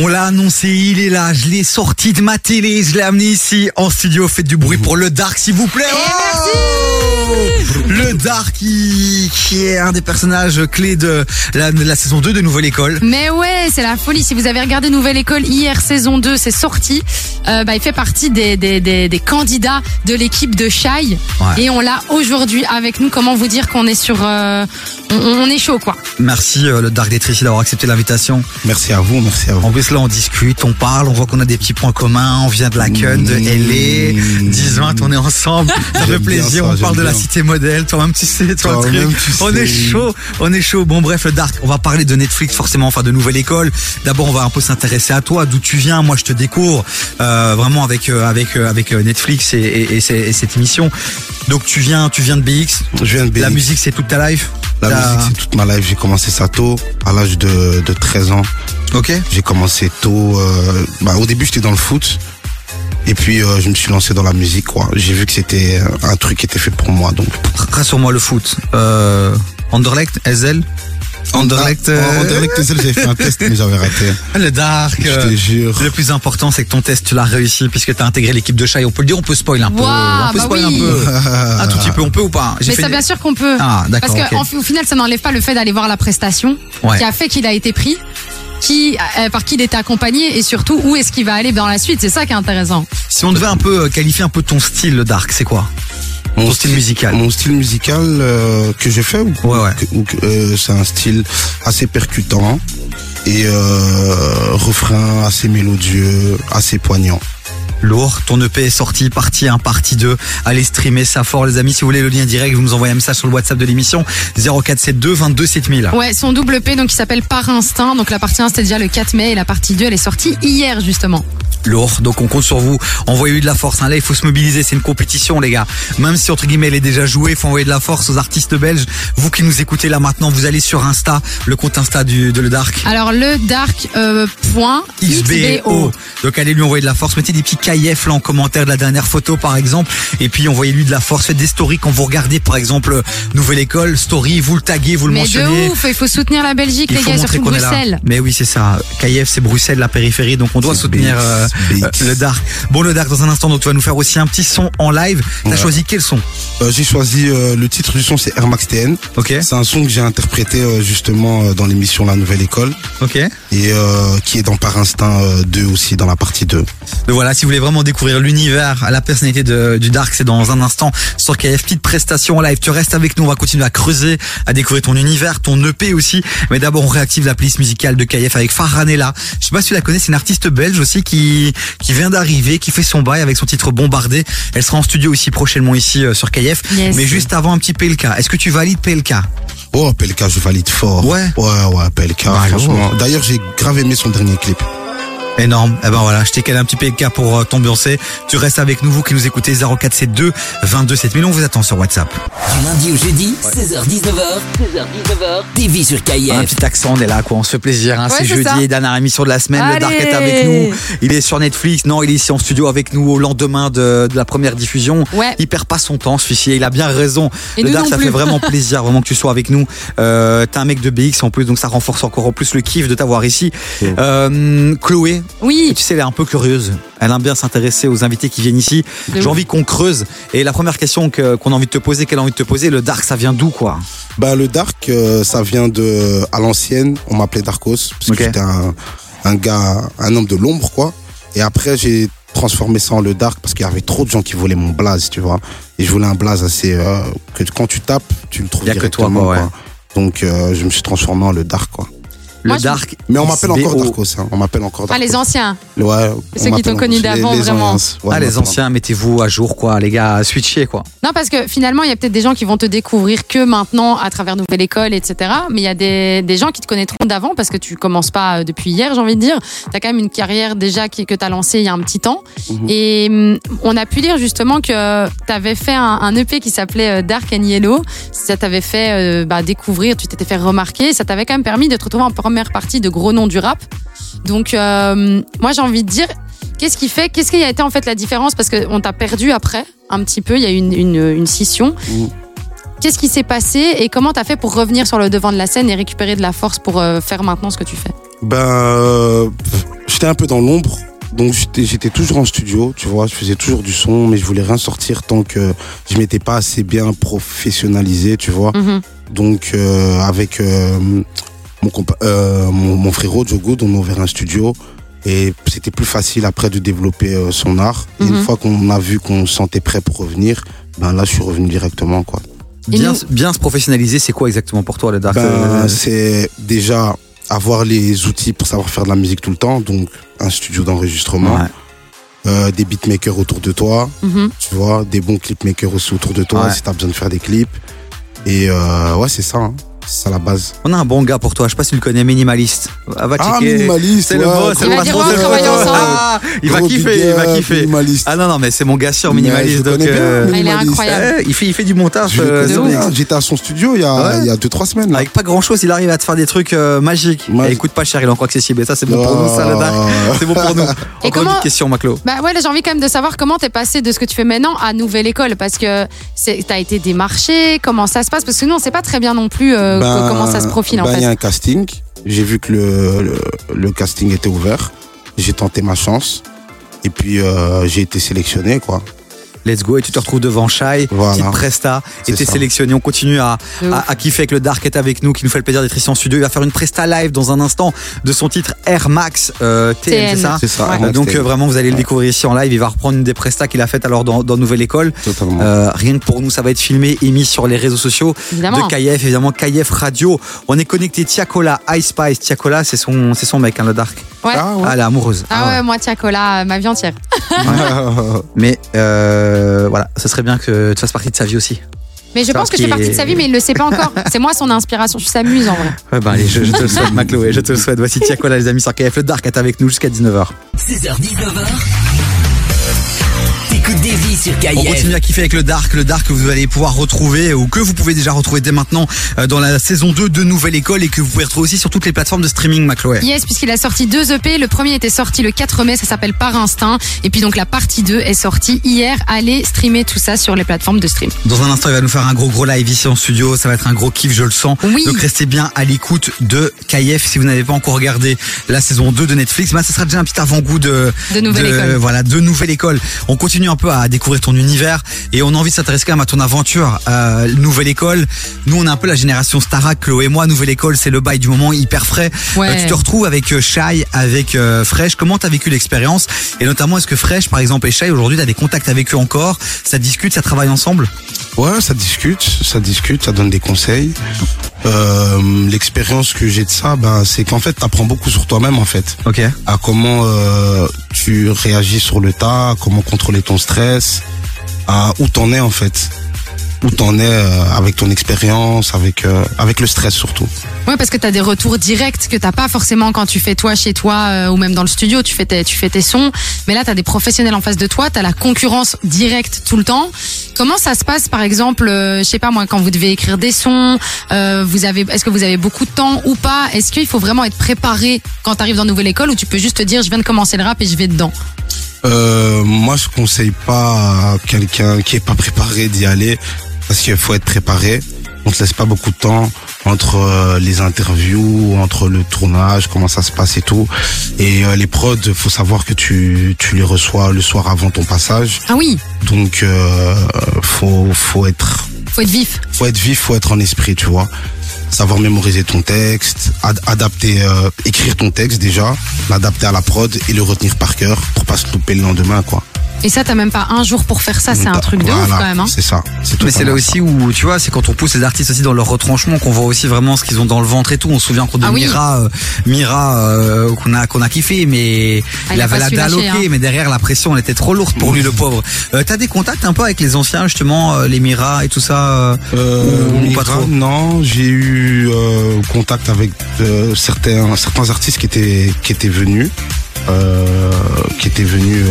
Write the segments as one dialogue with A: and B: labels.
A: On l'a annoncé, il est là, je l'ai sorti de ma télé, je l'ai amené ici en studio. Faites du bruit pour le Dark, s'il vous plaît. Oh le Dark qui, qui est un des personnages clés de la, de la saison 2 de Nouvelle École.
B: Mais ouais, c'est la folie. Si vous avez regardé Nouvelle École hier, saison 2, c'est sorti. Euh, bah, il fait partie des, des, des, des candidats de l'équipe de Shai.
A: Ouais.
B: Et on l'a aujourd'hui avec nous. Comment vous dire qu'on est sur... euh, on, on est chaud, quoi.
A: Merci euh, le Dark d'être ici, d'avoir accepté l'invitation.
C: Merci à vous, merci à vous.
A: En plus là on discute, on parle, on voit qu'on a des petits points communs, on vient de la Cun, de LA, 10-20, on est ensemble, ça fait plaisir,
C: ça,
A: on parle de la
C: bien.
A: cité modèle, toi-même tu sais, toi
C: Toi-même,
A: truc.
C: tu
A: on
C: sais.
A: est chaud, on est chaud. Bon bref le Dark, on va parler de Netflix forcément, enfin de Nouvelle École. D'abord on va un peu s'intéresser à toi, d'où tu viens, moi je te découvre euh, vraiment avec euh, avec euh, avec Netflix et, et, et, c'est- et cette émission. Donc tu viens tu viens de BX,
C: Je viens de
A: la
C: BX.
A: musique c'est toute ta life?
C: La musique, c'est toute ma life. J'ai commencé ça tôt, à l'âge de, de 13 ans.
A: Ok
C: J'ai commencé tôt. bah, au début, j'étais dans le foot. Et puis, euh, je me suis lancé dans la musique. quoi. J'ai vu que c'était un truc qui était fait pour moi. Donc,
A: Rassure-moi le foot. Euh, Anderlecht, Ezel? Anderlecht,
C: Ah,
A: euh,
C: Anderlecht, j'avais fait un test, mais j'avais raté.
A: Le Dark.
C: Je
A: euh,
C: te jure.
A: Le plus important, c'est que ton test, tu l'as réussi puisque tu as intégré l'équipe de Chai. On peut le dire, on peut spoil un peu.
B: Waouh,
A: on peut
B: bah
A: spoil
B: oui.
A: un peu. Un tout petit peu, on peut ou pas? J'ai
B: Mais
A: fait
B: ça,
A: des-
B: bien sûr qu'on peut.
A: Ah, d'accord.
B: Parce qu'au final, ça n'enlève pas le fait d'aller voir la prestation
A: Ouais.
B: qui a fait qu'il a été pris, qui, euh, par qui il était accompagné et surtout où est-ce qu'il va aller dans la suite. C'est ça qui est intéressant.
A: Si on devait un peu euh, qualifier un peu ton style, le Dark, c'est quoi? Ton style musical.
C: Mon style musical euh, que j'ai fait ou,
A: Ouais, ouais.
C: ou euh, c'est un style assez percutant et euh, refrain assez mélodieux, assez poignant.
A: Lourd. Ton EP est sorti, partie 1, partie 2. Allez streamer ça fort, les amis. Si vous voulez le lien direct, vous nous envoyez un message sur le WhatsApp de l'émission 0472 22 7000.
B: Ouais, son double P, donc il s'appelle Par Instinct. Donc la partie 1, c'était déjà le 4 mai et la partie 2, elle est sortie hier, justement.
A: lourd. Donc on compte sur vous. Envoyez-lui de la force. hein. Là, il faut se mobiliser. C'est une compétition, les gars. Même si entre guillemets elle est déjà jouée, il faut envoyer de la force aux artistes belges. Vous qui nous écoutez là maintenant, vous allez sur Insta, le compte Insta du, de Le Dark.
B: Alors le dark euh, point
A: XBO. Donc allez lui envoyer de la force. Mettez des petits KF là en commentaire de la dernière photo par exemple. Et puis envoyez-lui de la force. Faites des stories quand vous regardez par exemple Nouvelle École, story, vous le taguez, vous le
B: Mais
A: mentionnez.
B: de ouf, il faut soutenir la Belgique,
A: Il
B: les
A: faut
B: gars, surtout. Bruxelles.
A: Mais oui, c'est ça. KF, c'est Bruxelles, la périphérie, donc on doit soutenir euh, euh, le Dark. Bon, le Dark, dans un instant, donc tu vas nous faire aussi un petit son en live. T'as
C: Ouais.
A: choisi quel son?
C: Euh, j'ai choisi euh, le titre du son, c'est Air Max TN.
A: Ok,
C: C'est un son que j'ai interprété euh, justement euh, dans l'émission La Nouvelle École
A: ok.
C: et euh, qui est dans Par Instinct euh, 2 aussi dans la partie 2.
A: Donc voilà, si vous voulez vraiment découvrir l'univers, la personnalité de, du Dark, c'est dans un instant sur KF. Petite prestation en live. Tu restes avec nous, on va continuer à creuser, à découvrir ton univers, ton EP aussi. Mais d'abord, on réactive la playlist musicale de KF avec Faranella. Je sais pas si tu la connais, c'est une artiste belge aussi qui, qui vient d'arriver, qui fait son bail avec son titre Bombardé. Elle sera en studio aussi prochainement ici euh, sur KF.
B: Yes.
A: Mais juste avant un petit PLK. Est-ce que tu valides PLK
C: Oh, PLK, je valide fort.
A: Ouais.
C: Ouais, ouais, PLK,
A: Bah,
C: franchement. D'ailleurs, j'ai grave aimé son dernier clip.
A: Énorme. Eh ben voilà, je t'ai calé un petit PLK pour euh, t'ambiancer. Tu restes avec nous, vous qui nous écoutez 0472 22 7000. On vous attend sur WhatsApp.
D: Du lundi au jeudi, 16h-19h, 16h-19h, TV sur
A: Un
D: KIF.
A: petit accent, on est là, quoi. On se fait plaisir. Hein.
B: Ouais,
A: c'est jeudi,
B: ça.
A: dernière émission de la semaine. Le. Dark est avec nous. Il est sur Netflix. Non, il est ici en studio avec nous au lendemain de, de la première diffusion.
B: Ouais.
A: Il perd pas son temps, celui-ci. Il a bien raison.
B: Et
A: le Dark, ça
B: plus.
A: fait vraiment plaisir, vraiment que tu sois avec nous. Euh, T'es un mec de BX en plus, donc ça renforce encore en plus le kiff de t'avoir ici. Euh, Chloé,
B: Oui,
A: tu sais, elle est un peu curieuse. Elle aime bien s'intéresser aux invités qui viennent ici. J'ai envie qu'on creuse. Et la première question que- qu'on a envie de te poser, qu'elle a envie de te poser, le Dark, ça vient d'où, quoi?
C: Bah, le Dark, euh, ça vient de, à l'ancienne, on m'appelait Darkos, parce que j'étais un, un gars, un homme de l'ombre, quoi. Et après, j'ai transformé ça en le Dark parce qu'il y avait trop de gens qui voulaient mon blaze, tu vois. Et je voulais un blaze assez, euh, que quand tu tapes, tu le trouves
A: Y a que toi,
C: directement,
A: ouais.
C: quoi. Donc, euh, je me suis transformé en le Dark, quoi.
A: Le
B: Moi, je-
A: Dark.
C: Mais on m'appelle encore. Darkos, hein. On m'appelle encore
B: ah,
C: Darkos.
B: les anciens.
C: Ouais.
B: Ceux qui t'ont connu d'avant, vraiment.
C: ouais,
A: ah, les anciens, mettez-vous à jour, quoi, les gars, switchez, quoi.
B: Non, parce que finalement, il y a peut-être des gens qui vont te découvrir que maintenant à travers Nouvelle École, etc. Mais il y a des, des gens qui te connaîtront d'avant parce que tu commences pas euh, depuis hier, j'ai envie de dire. Tu as quand même une carrière déjà qui, que tu as lancée il y a un petit temps.
C: Mhm.
B: Et hum, on a pu lire justement que tu avais fait un, un EP qui s'appelait euh, Dark and Yellow. Ça t'avait fait euh, bah, découvrir, tu t'étais fait remarquer. Ça t'avait quand même permis de te retrouver en première partie de gros noms du rap. Donc, euh, moi, j'ai envie de dire, qu'est-ce qui fait, qu'est-ce qui a été en fait la différence? Parce qu'on t'a perdu après, un petit peu, il y a eu une, une, une scission.
C: Mhm.
B: Qu'est-ce qui s'est passé et comment t'as fait pour revenir sur le devant de la scène et récupérer de la force pour euh, faire maintenant ce que tu fais?
C: Ben, euh, j'étais un peu dans l'ombre. Donc j'étais toujours en studio, tu vois, je faisais toujours du son, mais je voulais rien sortir tant que je m'étais pas assez bien professionnalisé, tu vois.
B: Mhm.
C: Donc euh, avec euh, mon, compa- euh, mon, mon frérot Joe Good, on a ouvert un studio et c'était plus facile après de développer euh, son art. Et
B: Mhm.
C: une fois qu'on a vu qu'on se sentait prêt pour revenir, ben là je suis revenu directement quoi.
A: Bien,
B: nous-
A: bien se professionnaliser, c'est quoi exactement pour toi le dark
C: Ben,
A: euh,
C: c'est déjà avoir les outils pour savoir faire de la musique tout le temps, donc un studio d'enregistrement,
A: ouais.
C: euh, des beatmakers autour de toi,
B: Mhm.
C: tu vois, des bons clipmakers aussi autour de toi
A: Ouais.
C: si t'as besoin de faire des clips. Et euh, ouais, c'est ça, hein. C'est ça la base.
A: On a un bon gars pour toi, je sais pas si tu le connais, minimaliste. Ah, va
C: Ah, minimaliste,
A: C'est le boss, c'est
B: Il
A: le patron.
B: ensemble.
A: Ah, il va kiffer,
C: big
A: il va kiffer.
C: Minimaliste.
A: Ah non, non, mais c'est mon gars sûr, minimaliste.
C: je le
A: donc,
C: connais bien,
A: euh,
B: Ah, il est incroyable.
A: eh, il, fait, il fait du montage. Euh,
C: bien. J'étais à son studio il y a,
A: Ouais.
C: il y a deux, trois semaines. là.
A: Avec pas grand chose, il arrive à te faire des trucs euh, magiques.
C: Ouais.
A: Et il coûte pas cher, il est encore accessible. Et ça, c'est bon pour nous, ça, le.
C: Ah.
A: C'est bon pour nous.
B: Et
A: Encore
B: comment-
A: une petite question, Maclo.
B: Bah ouais, j'ai envie quand même de savoir comment t'es passé de ce que tu fais maintenant à Nouvelle École, parce que c'est- t'as été démarché, comment ça se passe, parce que nous, on sait pas très bien non plus euh,
C: Ben,
B: que- comment ça se profile en
C: ben, Il y a
B: fait.
C: un casting. J'ai vu que le, le, le casting était ouvert. J'ai tenté ma chance. Et puis, euh, j'ai été sélectionné, quoi.
A: Let's go. Et tu te retrouves devant Shai,
C: Voilà.
A: petite presta. Et t'es sélectionné. On continue à, à, à kiffer avec le Dark est avec nous, qui nous fait le plaisir d'être ici en studio. Il va faire une presta live dans un instant de son titre Air Max euh, TN,
B: TN.
A: c'est ça
C: C'est ça.
B: Ouais.
A: Euh, Donc euh, vraiment, vous allez le découvrir ici en live. Il va reprendre une des prestas qu'il a faites alors dans, dans Nouvelle École. Euh, rien que pour nous, ça va être filmé et mis sur les réseaux sociaux
B: Évidemment.
A: de KF, évidemment KF Radio. On est connecté Tiakola, Ice Spice. Tiakola, c'est son, c'est son mec, hein, le Dark.
B: Ouais.
C: Ah, ouais.
A: Ah, elle est amoureuse.
B: Ah ouais, moi, Tiakola, ma vie entière.
A: Mais euh, euh, voilà, ce serait bien que tu fasses partie de sa vie aussi.
B: Mais je pense que je fais partie de sa vie, mais il ne le sait pas encore. C'est moi son inspiration. Je s'amuse en vrai.
A: Ouais, ben allez, je, te le souhaite, Macloé. Je te le souhaite. Voici Tiakola, les amis, sur KF. Le Dark est avec nous jusqu'à 19h.
D: 16h, 19h.
A: On continue à kiffer avec le Dark, le Dark que vous allez pouvoir retrouver ou que vous pouvez déjà retrouver dès maintenant euh, dans la saison 2 de Nouvelle École et que vous pouvez retrouver aussi sur toutes les plateformes de streaming, Macloé.
B: Yes, puisqu'il a sorti deux EP. Le premier était sorti le 4 mai, ça s'appelle Par Instinct. Et puis donc la partie 2 est sortie hier. Allez streamer tout ça sur les plateformes de stream.
A: Dans un instant, il va nous faire un gros gros live ici en studio. Ça va être un gros kiff, je le sens.
B: Oui.
A: Donc restez bien à l'écoute de KIF si vous n'avez pas encore regardé la saison 2 de Netflix. Bah, ça sera déjà un petit avant-goût de,
B: de, nouvelle école.
A: Voilà, de nouvelle école. On continue un peu à découvrir ton univers et on a envie de s'intéresser quand même à ton aventure. Euh, Nouvelle École. Nous, on est un peu la génération Starac, Chloé et moi. Nouvelle École, c'est le bail du moment hyper frais.
B: Ouais.
A: Euh, tu te retrouves avec euh, Shai, avec euh, Fresh. Comment t'as vécu l'expérience? Et notamment, est-ce que Fresh, par exemple, et Shai, aujourd'hui, t'as des contacts avec eux encore? Ça discute, ça travaille ensemble?
C: Ouais, ça discute, ça discute, ça donne des conseils. Euh, L'expérience que j'ai de ça, ben, c'est qu'en fait, t'apprends beaucoup sur toi-même, en fait.
A: Ok.
C: À comment euh, tu réagis sur le tas, à comment contrôler ton stress, à où t'en es, en fait. Où t'en es euh, avec ton expérience, avec euh, avec le stress surtout.
B: Ouais, parce que t'as des retours directs que t'as pas forcément quand tu fais toi chez toi euh, ou même dans le studio, tu fais tes, tu fais tes sons. Mais là, t'as des professionnels en face de toi, t'as la concurrence directe tout le temps. Comment ça se passe, par exemple, je sais pas moi, quand vous devez écrire des sons, vous avez, est-ce que vous avez beaucoup de temps ou pas? Est-ce qu'il faut vraiment être préparé quand t'arrives dans Nouvelle École ou tu peux juste te dire, je viens de commencer le rap et je vais dedans?
C: Euh, moi, je conseille pas à quelqu'un qui est pas préparé d'y aller parce qu'il faut être préparé. On te laisse pas beaucoup de temps entre euh, les interviews, entre le tournage, comment ça se passe et tout. Et euh, les prods, faut savoir que tu tu les reçois le soir avant ton passage.
B: Ah oui,
C: Donc euh, faut faut être
B: faut être vif.
C: faut être vif, faut être en esprit, tu vois. Savoir mémoriser ton texte, ad- adapter, euh, écrire ton texte déjà, l'adapter à la prod et le retenir par cœur pour pas se louper le lendemain, quoi.
B: Et ça, t'as même pas un jour pour faire ça, c'est un truc de ouf quand même. Hein.
C: C'est ça. C'est
A: Mais c'est là aussi où, tu vois, c'est quand on pousse les artistes aussi dans leur retranchement qu'on voit aussi vraiment ce qu'ils ont dans le ventre et tout. On se souvient encore de
B: Ah oui.
A: Mira, euh, Mira euh, qu'on a qu'on a kiffé, mais
B: Ah, il
A: avait la dalle ok,
B: hein.
A: mais derrière la pression elle était trop lourde pour lui le pauvre. Euh, T'as des contacts un peu avec les anciens justement, euh, les Mira et tout ça euh,
C: Euh,
A: ou,
C: Mira,
A: pas trop?
C: Non, j'ai eu euh, contact avec euh, certains certains artistes qui étaient qui étaient venus, euh, qui étaient venus.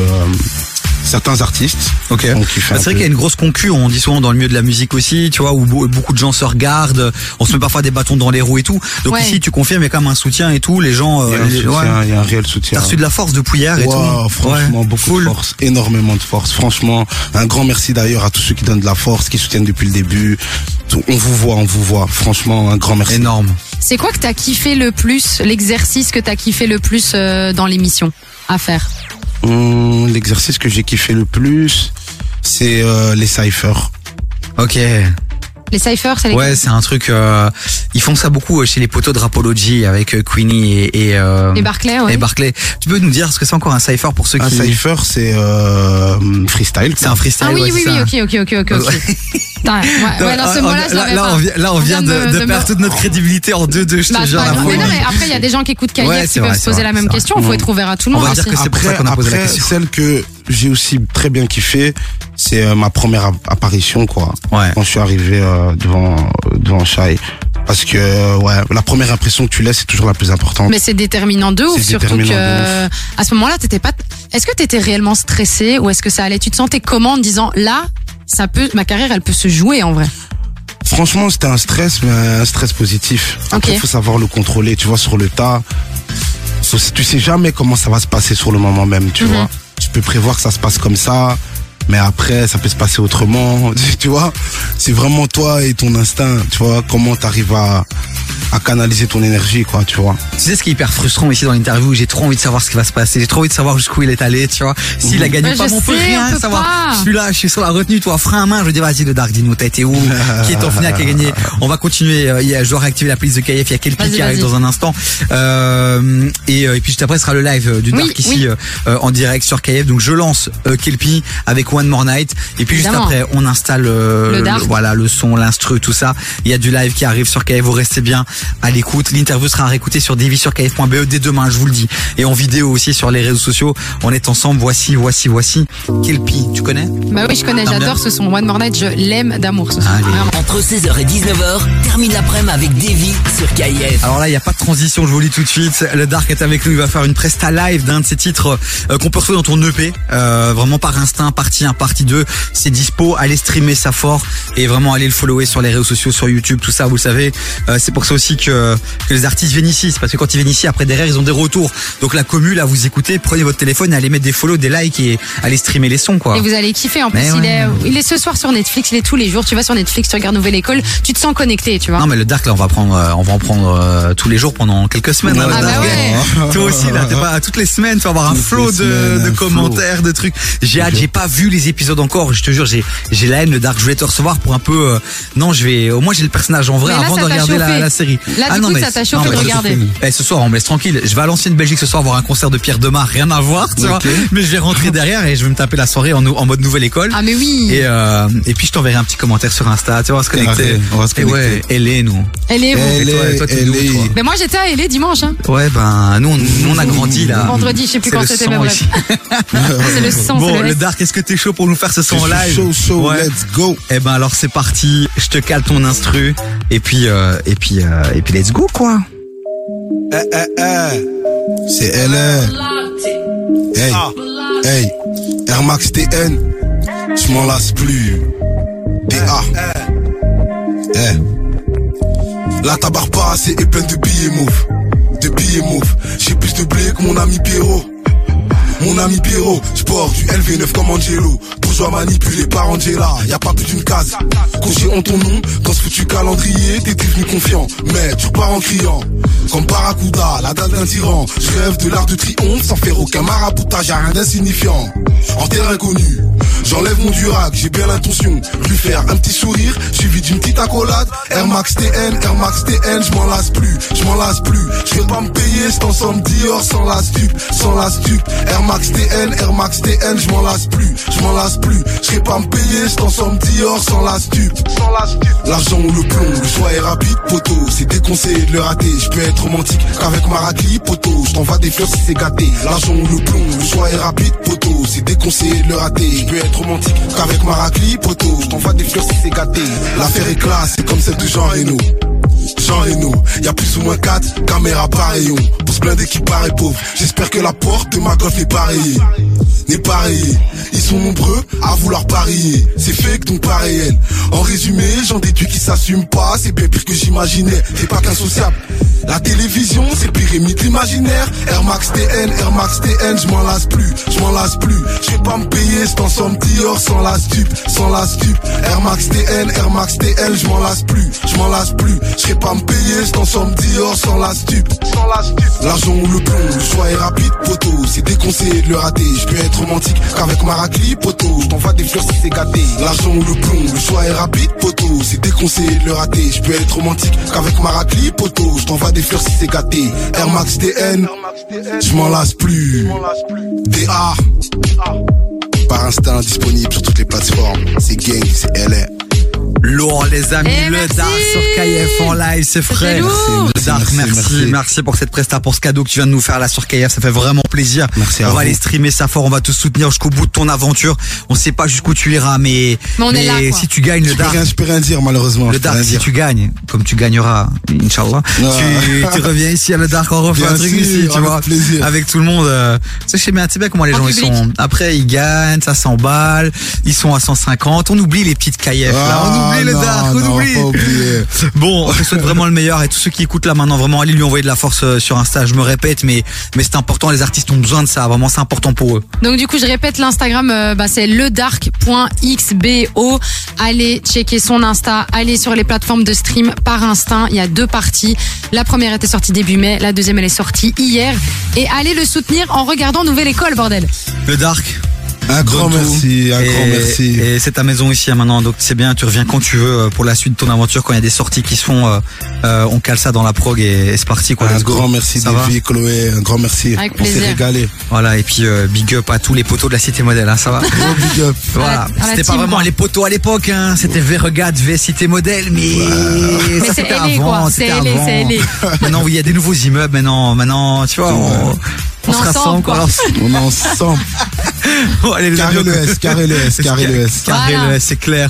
C: Euh, certains artistes.
A: Ok. Bah, c'est vrai qu'il y a une grosse concu, on dit souvent dans le milieu de la musique aussi, tu vois, où beau- beaucoup de gens se regardent, on se met parfois des bâtons dans les roues et tout. Donc
B: Ouais.
A: ici, tu confirmes, il y a quand même un soutien et tout, les gens...
C: Il y a
A: euh,
C: un
A: les-
C: soutien,
A: ouais.
C: il y a un réel soutien.
A: T'as reçu de la force de Pouillard et
C: Wow,
A: tout.
C: franchement,
A: Ouais.
C: beaucoup
A: Full.
C: de force, énormément de force. Franchement, un grand merci d'ailleurs à tous ceux qui donnent de la force, qui soutiennent depuis le début. On vous voit, on vous voit. Franchement, un grand merci.
A: Énorme.
B: C'est quoi que t'as kiffé le plus, l'exercice que t'as kiffé le plus euh, dans l'émission à faire?
C: Hum, L'exercice que j'ai kiffé le plus, c'est euh, les cyphers.
A: Ok.
B: Les cyphers, c'est les
A: Ouais, c'est un truc. euh, ils font ça beaucoup euh, chez les poteaux de Rapology avec euh, Queenie et et, euh,
B: Et Barclay, ouais.
A: et Barclay. Tu peux nous dire ce que c'est encore un cipher pour ceux
C: Un
A: qui.
C: cypher, c'est euh, freestyle.
A: C'est un freestyle.
B: Ah oui,
A: ouais,
B: oui,
A: c'est
B: oui,
A: ça.
B: ok, ok, ok, ok, ok. Putain, ouais, ouais, dans ce mot-là, je
A: là,
B: l'avais
A: là,
B: pas.
A: on vient, là, on vient de,
B: me-
A: de
B: me-
A: perdre toute notre crédibilité en 2-2, je
B: Bah,
A: te
B: c'est
A: jure,
B: pas
A: la
B: grave. Mais
A: folie.
B: non, mais après, il y a des gens qui écoutent KIF
A: Ouais,
B: qui
A: c'est
B: peuvent
A: vrai,
B: se
A: c'est
B: poser
A: vrai,
B: la même
A: c'est
B: question. Il faut être ouvert à tout le
A: On
B: monde
A: va dire
B: aussi.
A: que c'est pour ça qu'on a posé la
C: après,
A: question.
C: celle que j'ai aussi très bien kiffé, c'est euh, ma première app- apparition, quoi.
A: Ouais.
C: Quand je suis arrivé euh, devant devant Shai. Parce que euh, ouais, la première impression que tu laisses, c'est toujours la plus importante.
B: Mais c'est déterminant de ouf, surtout que à ce moment-là, t'étais pas. Est-ce que t'étais réellement stressé ou est-ce que ça allait? Tu te sentais comment en disant là, ça peut, ma carrière, elle peut se jouer en vrai?
C: Franchement, c'était un stress, mais un stress positif. Après, il faut savoir le contrôler. Tu vois, sur le tas, tu sais jamais comment ça va se passer sur le moment même, tu
B: Mhm.
C: vois. Tu peux prévoir que ça se passe comme ça, mais après, ça peut se passer autrement, tu vois. C'est vraiment toi et ton instinct, tu vois, comment t'arrives à, à canaliser ton énergie, quoi, tu vois.
A: Tu sais ce qui est hyper frustrant ici dans l'interview, j'ai trop envie de savoir ce qui va se passer, j'ai trop envie de savoir jusqu'où il est allé, tu vois. S'il a gagné
B: Mais
A: pas,
B: je
A: on peut
B: sais,
A: rien
B: on
A: savoir.
B: pas.
A: Je suis là, je suis sur la retenue, toi, frein à main, je dis vas-y le Dark, dis-nous, t'as été où? Qui est en finale, qui a gagné? On va continuer, euh, il y a, je dois réactiver la playlist de KF, il y a quelqu'un qui arrive dans un instant. Euh, et, euh, et puis juste après ce sera le live du
B: Oui,
A: Dark ici
B: oui.
A: euh, en direct sur KF. Donc je lance euh, Kelpie avec One More Night et puis juste après on installe euh,
B: Le
A: voilà le son, l'instru, tout ça. Il y a du live qui arrive sur KF, vous restez bien à l'écoute. L'interview sera réécoutée sur kf.be E dès demain, je vous le dis. Et en vidéo aussi sur les réseaux sociaux. On est ensemble. Voici, voici, voici. Kelpie, tu connais?
B: Bah oui, je connais, j'adore ce son. One More Night, je l'aime d'amour ce son.
D: Entre 16h et 19h, termine l'après-midi avec Davy sur KIF.
A: Alors là, il n'y a pas de transition, je vous le dis tout de suite. Le Dark est avec nous, il va faire une presta live d'un de ses titres euh, qu'on peut retrouver dans ton EP. Euh, vraiment par instinct, partie 1, partie 2. C'est dispo, allez streamer ça fort et vraiment allez le follower sur les réseaux sociaux, sur YouTube, tout ça, vous le savez. Euh, c'est pour ça aussi que, que les artistes viennent ici. C'est parce que quand ils viennent ici, après derrière, ils ont des retours. Donc la commu, là, vous écoutez, prenez votre téléphone et allez mettre des follow, des likes et allez streamer les sons, quoi.
B: Et vous allez kiffer. En plus,
A: Mais
B: il,
A: ouais.
B: est, il est ce soir sur Netflix, il est tous les jours. Tu vas sur Netflix, tu regardes Nouvelle École, tu te sens connecté, tu vois.
A: Non mais le Dark là on va prendre euh, on va en prendre euh, tous les jours pendant quelques semaines. hein,
C: Ah
A: le
B: bah ouais.
A: Toi aussi là, t'es pas toutes les semaines tu vas avoir un
C: Toutes
A: flot de,
C: semaines,
A: de commentaires, de trucs. J'ai hâte, j'ai pas vu les épisodes encore. Je te jure, j'ai j'ai la haine le Dark. Je voulais te recevoir pour un peu. euh, non, je vais. Au moins j'ai le personnage en vrai
B: là,
A: avant de regarder la série.
B: Là,
A: ah
B: du
A: non
B: coup,
A: mais
B: ça t'a chauffé de regarder.
A: Eh, ce soir on me laisse tranquille. Je vais à l'ancienne Belgique ce soir voir un concert de Pierre Demar, rien à voir, tu vois. Mais je vais rentrer derrière et je vais me taper la soirée en, en mode nouvelle école.
B: Ah mais oui.
A: Et, euh, et puis je t'enverrai un petit commentaire sur Insta, tu vois, on va se connecter.
C: On va se
A: Et ouais,
C: connecter.
A: elle est nous.
B: Elle est vous.
C: Est, est.
B: Mais moi j'étais à LA dimanche. Hein.
A: Ouais, ben nous on, a grandi là.
B: Vendredi, je sais plus quand c'était, mais bref. C'est le sang,
A: Bon, le Dark, est-ce que t'es chaud pour nous faire ce son en live
C: Chaud, chaud,
A: Ouais.
C: let's go.
A: Eh ben alors c'est parti. Je te cale ton instru et puis euh, et puis euh, et puis let's go quoi.
C: Eh, eh, eh. C'est LR. Hey, hey, Air Max TN. Je m'en lasse plus. DA. Eh. La tabarre pas assez est pleine de billets mauves. De billets mauves. J'ai plus de blé que mon ami Pierrot. Mon ami Pierrot, sport du LV9 comme Angelo. Bourgeois manipulé par Angela, y a pas plus d'une case. Coché en ton nom, dans ce foutu calendrier, t'es devenu confiant. Mais tu repars en criant. Comme Barracuda, la dalle d'un tyran. Je rêve de l'art de triomphe sans faire aucun maraboutage, y'a rien d'insignifiant. En terre inconnue, j'enlève mon durac, j'ai bien l'intention. Lui faire un petit sourire, suivi d'une petite accolade. Air Max TN, Air Max TN, je m'en lasse plus, je m'en lasse plus. Je vais pas me payer cet ensemble Dior sans la stup, sans la stup. Air Max TN, Air Max TN, je m'en lasse plus, je m'en lasse plus. Je pas me payer cet ensemble Dior sans la stup, sans la stup. L'argent ou le plomb, le choix est rapide, poteau. C'est déconseillé de le rater. Je peux être romantique qu'avec Maracli, poteau. Je t'envoie des fleurs si c'est gâté. L'argent ou le plomb, le choix est rapide, poteau. C'est déconseillé de le rater. Je peux être romantique qu'avec Maracli, poteau. Je t'envoie des fleurs si c'est gâté. L'affaire est classe, c'est comme celle de Jean Reno. Jean Reno, y a plus ou moins 4 caméras par rayon. Pour se blinder qui paraît pauvre. J'espère que la porte de ma golf n'est pas rayée. N'est rayée. Ils sont nombreux à vouloir parier. C'est fake donc pas réel. En résumé, j'en déduis qui s'assument pas. C'est bien pire que j'imaginais. T'es pas qu'un sociable. La télévision, c'est pyramide imaginaire. Air Max TN, Air Max TN, je m'en lasse plus, je m'en lasse plus. Je vais pas me payer cette ensemble Dior sans la stup, sans la stup. Air Max TN, Air Max TN, je m'en lasse plus, je m'en lasse plus. Je vais pas me payer cet ensemble Dior sans la stup, sans la stup. L'argent ou le plomb, le choix est rapide, poteau. C'est déconseillé de le rater. Je peux être romantique qu'avec Maracli, poteau. Je t'envoie des fleurs si c'est gâté. L'argent ou le plomb, le choix est rapide, poteau. C'est déconseillé de le rater. Je peux être romantique qu'avec Maracli, poteau. Je t'envoie des fleurs si c'est gâté. Air Max TN, je m'en lasse plus. DA, par instinct disponible sur toutes les plateformes. C'est gang, c'est LA.
A: Lourd les amis,
B: Eh,
A: le. Dark sur KF en live, c'est frais. Le Dark, merci,
E: Merci,
A: merci,
E: merci.
A: pour cette presta, pour ce cadeau que tu viens de nous faire là sur KF, ça fait vraiment plaisir.
E: Merci à
A: on va
E: vous.
A: aller streamer ça fort, on va te soutenir jusqu'au bout de ton aventure. On sait pas jusqu'où tu iras, mais,
B: Mais on est là,
A: si tu gagnes le
E: Je peux
A: Dark,
E: rien, je peux rien dire malheureusement.
A: le Dark, si
E: dire.
A: tu gagnes, comme tu gagneras, Inch'Allah, tu, tu reviens ici à le Dark, on refait
E: Bien
A: un truc ici, tu
E: avec
A: vois,
E: plaisir.
A: avec tout le monde. euh, Tu sais, je sais bien, tu sais bien comment les
B: En
A: gens ils sont. Après, ils gagnent, ça s'emballe, ils sont à 150, on oublie les petites KF, là, on oublie le
E: non,
A: Dark, on oublie. Bon, on te souhaite vraiment le meilleur et tous ceux qui écoutent là maintenant, vraiment, allez lui envoyer de la force euh, sur Insta. Je me répète, mais, mais c'est important, les artistes ont besoin de ça, vraiment, c'est important pour eux.
B: Donc du coup, je répète l'Instagram, euh, bah, c'est ledark.xbo. Allez checker son Insta, allez sur les plateformes de stream par instinct. Il y a deux parties. La première était sortie début mai, la deuxième elle est sortie hier. Et allez le soutenir en regardant Nouvelle École, bordel.
A: Le Dark.
E: Un grand merci, un
A: et,
E: grand merci.
A: Et c'est ta maison ici hein, maintenant, donc c'est bien, tu reviens quand tu veux euh, pour la suite de ton aventure, quand il y a des sorties qui se font, euh, euh, on cale ça dans la prog et, et c'est parti quoi.
E: Un
A: go.
E: grand merci Davy, Chloé, un grand merci.
B: Avec
E: On s'est régalé.
A: Voilà, et puis euh, big up à tous les poteaux de la cité modèle, hein, ça va.
E: Gros big up.
A: Voilà, c'était pas
B: team,
A: vraiment
B: quoi.
A: les poteaux à l'époque, hein. c'était V-Regard, V-Cité Modèle, mais,
B: Mais
A: ça
B: c'est
A: c'était avant,
B: C'est.
A: Maintenant, oui, il y a des nouveaux immeubles, maintenant, maintenant, tu vois, on, on
B: On
A: se rassemble,
B: quoi.
E: On est ensemble.
A: allez, les
E: Carré le S, carré le S, carré le S.
A: Carré le S, c'est clair.